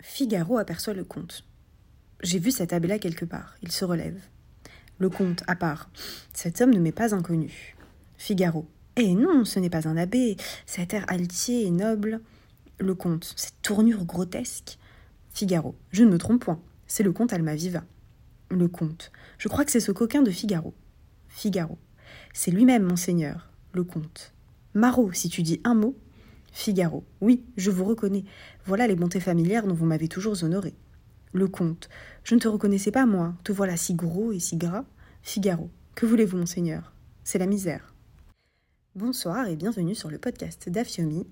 Figaro aperçoit le comte. J'ai vu cet abbé-là quelque part. Il se relève. Le comte, à part. Cet homme ne m'est pas inconnu. Figaro. Eh non, ce n'est pas un abbé. Cet air altier et noble. Le comte. Cette tournure grotesque. Figaro. Je ne me trompe point. C'est le comte Almaviva. Le comte. Je crois que c'est ce coquin de Figaro. Figaro. C'est lui-même, monseigneur. Le comte. Marot, si tu dis un mot. Figaro. Oui, je vous reconnais. Voilà les bontés familières dont vous m'avez toujours honoré. Le comte. Je ne te reconnaissais pas, moi. Te voilà si gros et si gras. Figaro. Que voulez-vous, monseigneur? C'est la misère. Bonsoir et bienvenue sur le podcast d'Afiomi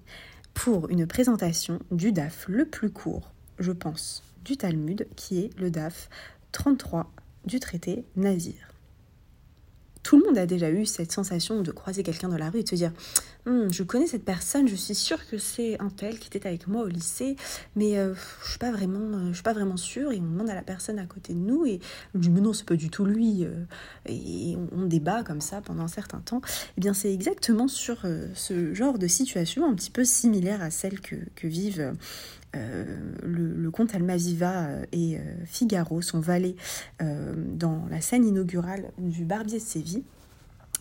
pour une présentation du DAF le plus court, je pense, du Talmud, qui est le DAF 33 du traité Nazir. Tout le monde a déjà eu cette sensation de croiser quelqu'un dans la rue et de se dire Hum, je connais cette personne, je suis sûre que c'est un tel qui était avec moi au lycée, mais euh, je suis euh, suis pas vraiment sûre. Et on demande à la personne à côté de nous et on dit mais non, c'est pas du tout lui. Euh, et on, débat comme ça pendant un certain temps. Eh bien, c'est exactement sur ce genre de situation un petit peu similaire à celle que, vivent. Le, le, comte Almaviva et Figaro, son valet, dans la scène inaugurale du Barbier de Séville.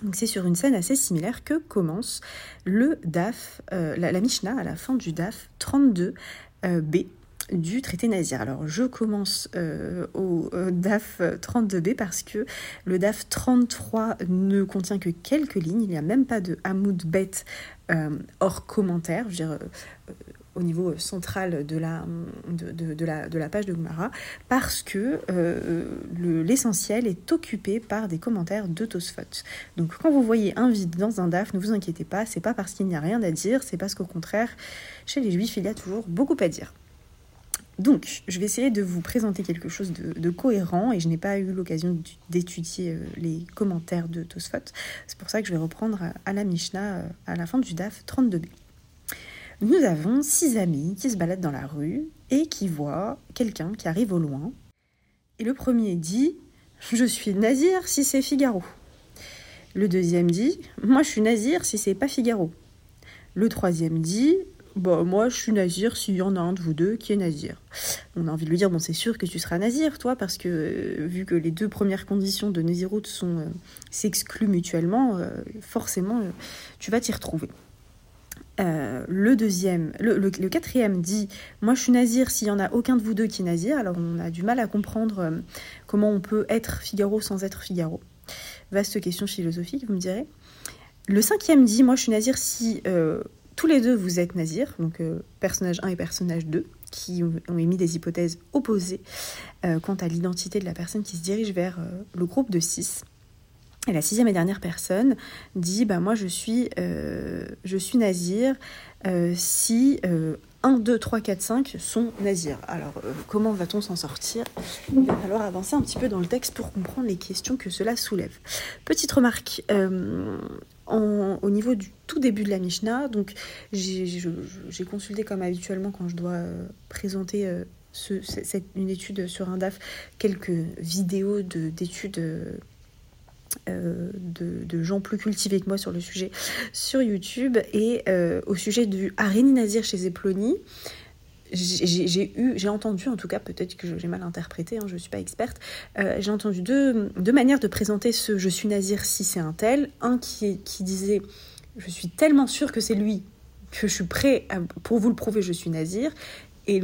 Donc c'est sur une scène assez similaire que commence le DAF, euh, la, Mishnah à la fin du DAF 32b euh, du traité nazir. Alors je commence euh, au DAF 32b parce que le DAF 33 ne contient que quelques lignes, il n'y a même pas de Hamoud Bet hors commentaire. Au niveau central de la, de, page de Gumara, parce que euh, l'essentiel est occupé par des commentaires de Tosfot. Donc quand vous voyez un vide dans un DAF, ne vous inquiétez pas, c'est pas parce qu'il n'y a rien à dire, c'est parce qu'au contraire, chez les juifs, il y a toujours beaucoup à dire. Donc, je vais essayer de vous présenter quelque chose de, cohérent et je n'ai pas eu l'occasion d'étudier euh, les commentaires de Tosfot. C'est pour ça que je vais reprendre à la Mishnah euh, à la fin du DAF 32b nous avons six amis qui se baladent dans la rue et qui voient quelqu'un qui arrive au loin. Et le premier dit Je suis Nazir si c'est Figaro. Le deuxième dit Moi je suis Nazir si c'est pas Figaro. Le troisième dit Bah, moi, je suis Nazir s'il y en a un de vous deux qui est Nazir. On a envie de lui dire Bon, c'est sûr que tu seras Nazir, toi, parce que euh, vu que les deux premières conditions de Naziroute sont euh, s'excluent mutuellement, euh, forcément, tu vas t'y retrouver. Euh, le deuxième, le, quatrième dit Moi je suis nazir s'il y en a aucun de vous deux qui est nazir. Alors on a du mal à comprendre euh, comment on peut être Figaro sans être Figaro. Vaste question philosophique, vous me direz. Le cinquième dit Moi je suis nazir si euh, tous les deux vous êtes nazir, donc personnage 1 et personnage 2, qui ont émis des hypothèses opposées quant à l'identité de la personne qui se dirige vers le groupe de 6. Et la sixième et dernière personne dit bah moi je suis euh, je suis nazir euh, si 1, 2, 3, 4, 5 sont nazirs. Alors euh, comment va-t-on s'en sortir? Il va falloir avancer un petit peu dans le texte pour comprendre les questions que cela soulève. Petite remarque. au niveau du tout début de la Mishnah, donc j'ai consulté comme habituellement quand je dois présenter une étude sur un DAF, quelques vidéos d'études euh, de, gens plus cultivés que moi sur le sujet sur YouTube et euh, au sujet du Areni Nazir chez Zeploni. J'ai eu, j'ai entendu, en tout cas, peut-être que j'ai mal interprété, hein, je ne suis pas experte, euh, j'ai entendu deux, deux, manières de présenter ce je suis nazir si c'est un tel. Un qui, qui disait je suis tellement sûr que c'est lui que je suis prêt pour vous le prouver, je suis nazir. Et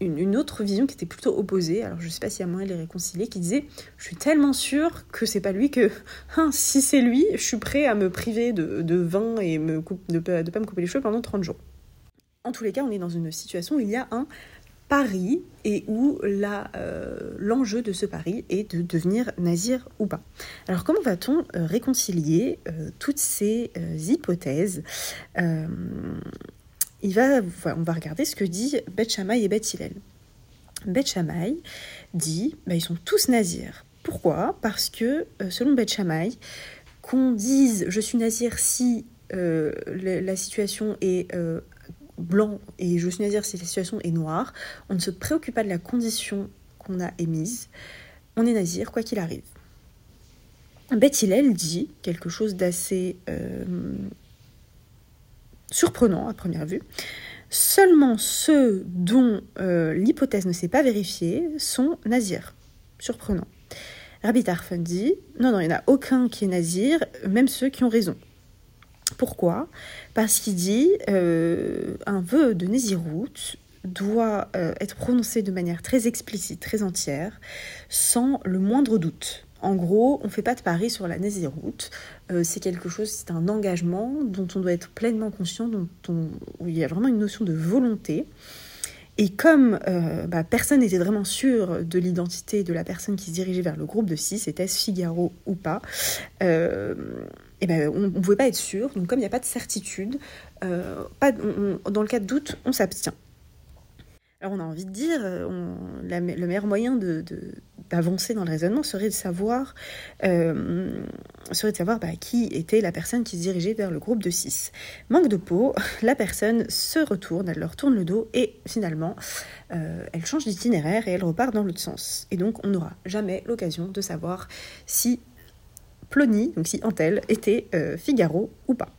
une, autre vision qui était plutôt opposée, alors je sais pas s'il y a moyen de les réconcilier, qui disait Je suis tellement sûre que c'est pas lui que, hein, si c'est lui, je suis prêt à me priver de, de vin et me de ne pas me couper les cheveux pendant 30 jours. En tous les cas, on est dans une situation où il y a un pari et où euh, l'enjeu de ce pari est de devenir nazir ou pas. Alors comment va-t-on euh, réconcilier euh, toutes ces hypothèses? On va regarder ce que dit Beth Shammai et Beth Hillel. Beth Shammai dit bah, ils sont tous nazirs. Pourquoi? Parce que, euh, selon Beth Shammai, qu'on dise je suis nazir si euh, la, situation est euh, blanc et je suis nazir si la situation est noire, on ne se préoccupe pas de la condition qu'on a émise, on est nazir quoi qu'il arrive. Beth Hillel dit quelque chose d'assez surprenant à première vue. Seulement ceux dont euh, l'hypothèse ne s'est pas vérifiée sont nazirs. Surprenant. Rabbi Tarfon dit non, non, il n'y en a aucun qui est nazir, même ceux qui ont raison. Pourquoi? Parce qu'il dit euh, un vœu de Nézirout doit euh, être prononcé de manière très explicite, très entière, sans le moindre doute. En gros, on ne fait pas de pari sur la Néziroute. Euh, c'est quelque chose, c'est un engagement dont on doit être pleinement conscient, dont où il y a vraiment une notion de volonté. Et comme euh, bah, personne n'était vraiment sûr de l'identité de la personne qui se dirigeait vers le groupe de six, était-ce Figaro ou pas, euh, et ben, on ne pouvait pas être sûr. Donc comme il n'y a pas de certitude, pas, dans le cas de doute, on s'abstient. Alors on a envie de dire, le meilleur moyen d'avancer dans le raisonnement serait de savoir, euh, savoir bah, qui était la personne qui se dirigeait vers le groupe de 6. Manque de peau, la personne se retourne, elle leur tourne le dos et finalement euh, elle change d'itinéraire et elle repart dans l'autre sens. Et donc on n'aura jamais l'occasion de savoir si Plony, donc si Antel, était Figaro ou pas.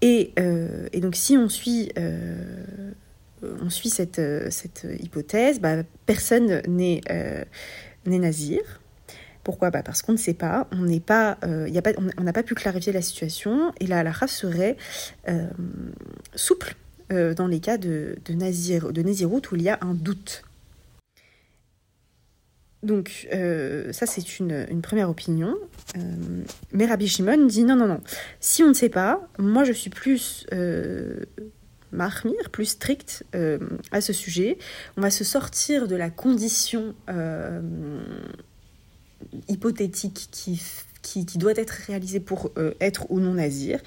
Et, donc si on suit euh, on suit cette, euh, cette hypothèse, bah, personne n'est euh, nazir. Pourquoi? Bah Parce qu'on ne sait pas, on n'a pas pu clarifier la situation, et la halakha serait souple dans les cas de, de, nazir, de naziroute où il y a un doute. Donc ça c'est une, une, première opinion. mais Rabbi Shimon dit non, non, non. Si on ne sait pas, moi je suis plus Mahmir, plus strict euh, à ce sujet. On va se sortir de la condition euh, hypothétique qui, qui, doit être réalisée pour euh, être ou non nazir.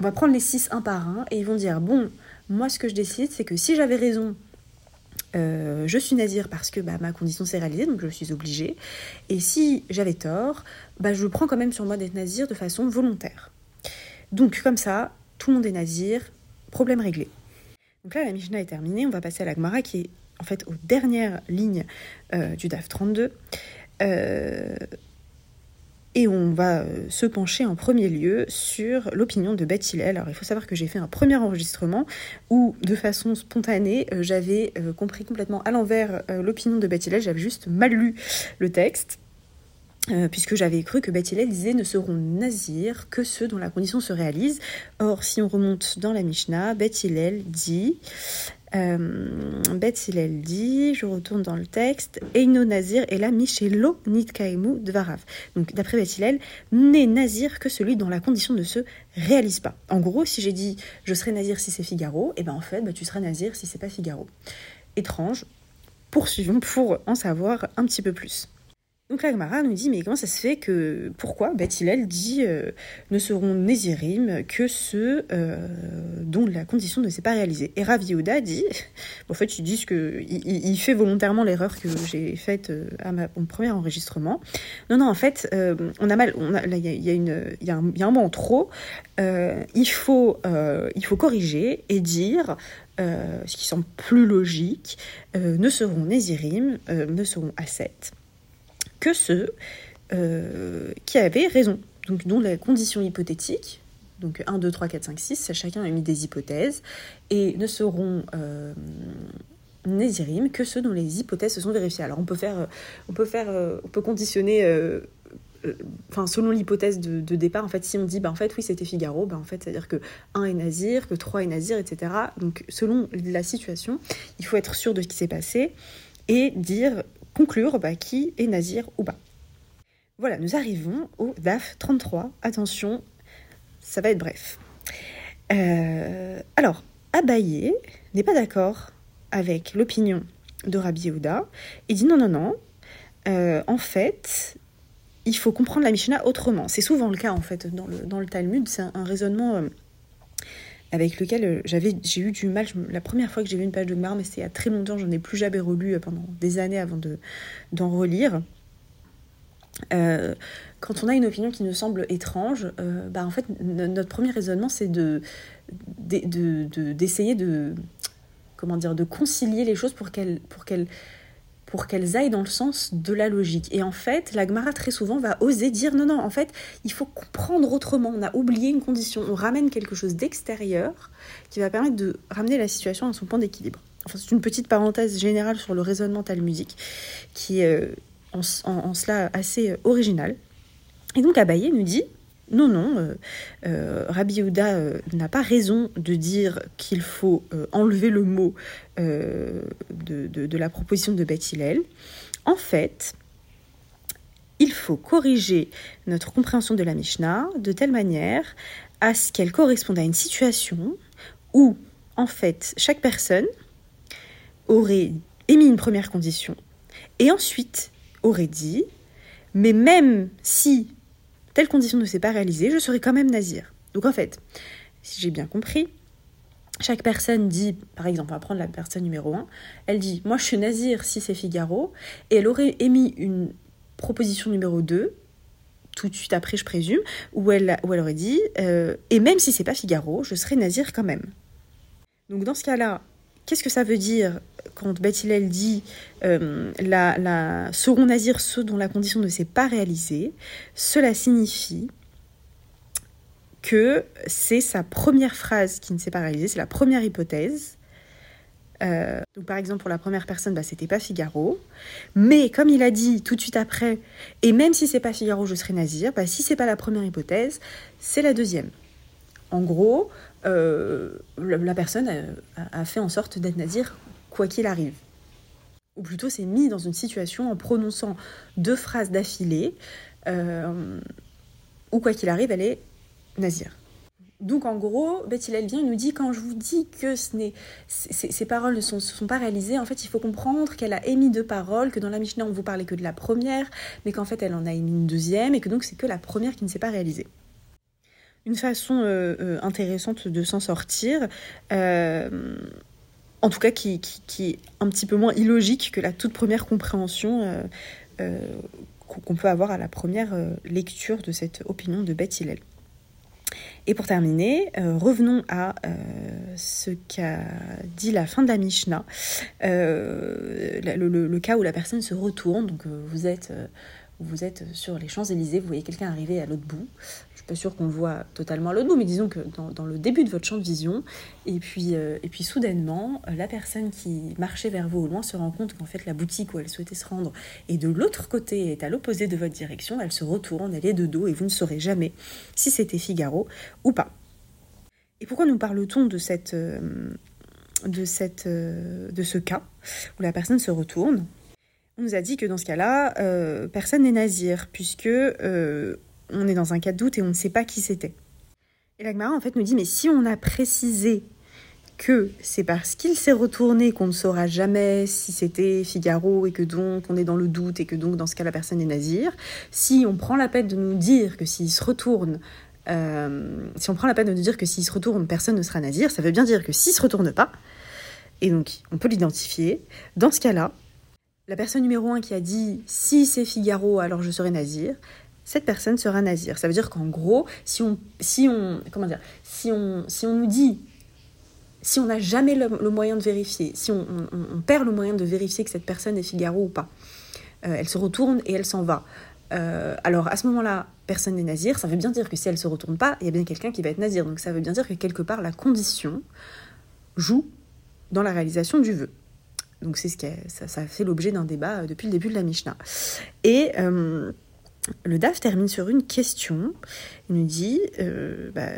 On va prendre les six un par un et ils vont dire, bon, moi ce que je décide, c'est que si j'avais raison, je suis nazir parce que bah, ma condition s'est réalisée, donc je suis obligée. Et si j'avais tort, bah, je prends quand même sur moi d'être nazir de façon volontaire. Donc comme ça, tout le monde est nazir, problème réglé. Donc là, la Mishnah est terminée, on va passer à la Gemara qui est en fait aux dernières lignes euh, du DAF 32. Euh, et on va euh, se pencher en premier lieu sur l'opinion de Beth. Alors il faut savoir que j'ai fait un premier enregistrement où, de façon spontanée, j'avais compris complètement à l'envers l'opinion de Beth j'avais juste mal lu le texte. Euh, puisque j'avais cru que Beth disait ne seront nazirs que ceux dont la condition se réalise. Or, si on remonte dans la Mishnah, Beth dit, euh, dit, je retourne dans le texte, Eino nazir et la Michelo nitkaimu dvarav. Donc, d'après Beth n'est nazir que celui dont la condition ne se réalise pas. En gros, si j'ai dit je serai nazir si c'est Figaro, et eh ben en fait, bah, tu seras nazir si c'est pas Figaro. Étrange. Poursuivons pour en savoir un petit peu plus. Donc la Gemara nous dit, mais comment ça se fait que, pourquoi Beth dit, euh, ne seront nésirim que ceux euh, dont la condition ne s'est pas réalisée? Et Rav Yehuda dit, en fait, ils disent que il, fait volontairement l'erreur que j'ai faite euh, à mon premier enregistrement. Non, non, en fait, on a mal, il y a, un, y mot en trop. il faut, il faut corriger et dire. ce qui semble plus logique, ne seront nésirim, ne seront asset que ceux euh, qui avaient raison, donc dont la condition hypothétique, donc 1, 2, 3, 4, 5, 6, chacun a mis des hypothèses, et ne seront euh, que ceux dont les hypothèses se sont vérifiées. Alors on peut faire, on peut faire, euh, on peut conditionner, euh, enfin selon l'hypothèse de, départ, en fait, si on dit, bah en fait oui c'était Figaro, bah en fait c'est à dire que 1 est nazir, que 3 est nazir, etc. Donc selon la situation, il faut être sûr de ce qui s'est passé et dire conclure bah, qui est nazir ou pas. Voilà, nous arrivons au DAF 33. Attention, ça va être bref. Euh, alors, Abaye n'est pas d'accord avec l'opinion de Rabbi Yehuda et dit non, non, non. Euh, en fait, il faut comprendre la Mishnah autrement. C'est souvent le cas, en fait, dans le, dans le Talmud. C'est un, raisonnement euh, avec lequel euh, j'ai eu du mal. la première fois que j'ai vu une page de Gmar, mais c'était il y a très longtemps, j'en ai plus jamais relu euh, pendant des années avant de, d'en relire. Euh, quand on a une opinion qui nous semble étrange, bah en fait, notre premier raisonnement, c'est de, de, d'essayer de, concilier les choses pour qu'elles, pour qu'elles aillent dans le sens de la logique. Et en fait, la Gemara très souvent va oser dire non, non, en fait, il faut comprendre autrement. On a oublié une condition. On ramène quelque chose d'extérieur qui va permettre de ramener la situation à son point d'équilibre. Enfin, c'est une petite parenthèse générale sur le raisonnement talmudique qui est euh, en, cela assez euh, original. Et donc Abaye nous dit non, non, euh, euh, Rabbi Yehuda euh, n'a pas raison de dire qu'il faut enlever le mot de, la proposition de Beth Hillel. En fait, il faut corriger notre compréhension de la Mishnah de telle manière à ce qu'elle corresponde à une situation où, en fait, chaque personne aurait émis une première condition et ensuite aurait dit, mais même si telle condition ne s'est pas réalisée, je serai quand même nazir. Donc en fait, si j'ai bien compris, chaque personne dit, par exemple, on va prendre la personne numéro 1, elle dit, moi je suis nazir si c'est Figaro, et elle aurait émis une proposition numéro 2, tout de suite après je présume, où elle, aurait dit, euh, et même si c'est pas Figaro, je serai nazir quand même. Donc dans ce cas-là, qu'est-ce que ça veut dire quand Beth dit euh, la, la, seront ceux dont la condition ne s'est pas réalisée, cela signifie que c'est sa première phrase qui ne s'est pas réalisée, c'est la première hypothèse. Euh, par exemple pour la première personne, bah, c'était pas Figaro, mais comme il a dit tout de suite après, et même si c'est pas Figaro, je serai nazir, bah, si c'est pas la première hypothèse, c'est la deuxième. En gros, euh, la, personne a, a, fait en sorte d'être nazir quoi qu'il arrive. Ou plutôt s'est mis dans une situation en prononçant deux phrases d'affilée, euh, ou quoi qu'il arrive, elle est nazir. Donc en gros, Betty vient nous dit quand je vous dis que ce n'est, ces paroles ne sont, sont, pas réalisées, en fait il faut comprendre qu'elle a émis deux paroles, que dans la Mishnah on vous parlait que de la première, mais qu'en fait elle en a émis une deuxième et que donc c'est que la première qui ne s'est pas réalisée. Une façon euh, euh, intéressante de s'en sortir, en tout cas qui, est un petit peu moins illogique que la toute première compréhension euh, euh, qu'on peut avoir à la première euh, lecture de cette opinion de Beth Hillel. Et pour terminer, revenons à ce qu'a dit la fin de la Mishnah, le, cas où la personne se retourne, donc vous êtes vous êtes sur les Champs-Élysées, vous voyez quelqu'un arriver à l'autre bout, pas sûr qu'on le voit totalement à l'autre bout, mais disons que dans, le début de votre champ de vision, et puis, euh, et puis soudainement, euh, la personne qui marchait vers vous au loin se rend compte qu'en fait la boutique où elle souhaitait se rendre est de l'autre côté, est à l'opposé de votre direction, elle se retourne, elle est de dos, et vous ne saurez jamais si c'était Figaro ou pas. Et pourquoi nous parle-t-on de. Euh, ce cas où la personne se retourne, on nous a dit que dans ce cas-là, personne n'est nazir, puisque on est dans un cas de doute et on ne sait pas qui c'était. Et l'Agmara en fait nous dit mais si on a précisé que c'est parce qu'il s'est retourné qu'on ne saura jamais si c'était Figaro et que donc on est dans le doute et que donc dans ce cas la personne est nazir, si on prend la peine de nous dire que s'il se retourne, euh, si on prend la peine de nous dire que s'il se retourne, personne ne sera nazir, ça veut bien dire que s'il se retourne pas, et donc on peut l'identifier, dans ce cas-là, la personne numéro 1 qui a dit si c'est Figaro alors je serai nazir, cette personne sera nazir. Ça veut dire qu'en gros, si on, si on, comment dire, si on, si on nous dit, si on n'a jamais le, moyen de vérifier, si on, perd le moyen de vérifier que cette personne est Figaro ou pas, euh, elle se retourne et elle s'en va. Euh, alors à ce moment-là, personne n'est nazir. Ça veut bien dire que si elle se retourne pas, il y a bien quelqu'un qui va être nazir. Donc ça veut bien dire que quelque part la condition joue dans la réalisation du vœu. Donc c'est ce qui ça, ça, fait l'objet d'un débat euh, depuis le début de la Mishnah. Et le DAF termine sur une question. Il nous dit euh, bah,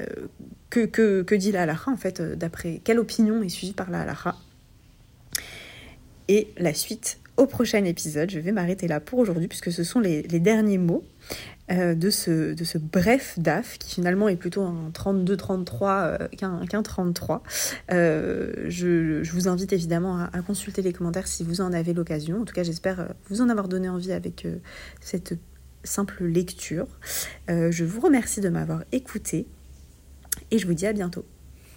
que, que, dit la halakha, en fait, euh, d'après quelle opinion est suivie par la halakha. Et la suite au prochain épisode. Je vais m'arrêter là pour aujourd'hui, puisque ce sont les, derniers mots euh, de, ce, de ce bref DAF, qui finalement est plutôt un 32-33 qu'un 33. Je, vous invite évidemment à, à, consulter les commentaires si vous en avez l'occasion. En tout cas, j'espère vous en avoir donné envie avec cette simple lecture. Euh, je vous remercie de m'avoir écouté et je vous dis à bientôt.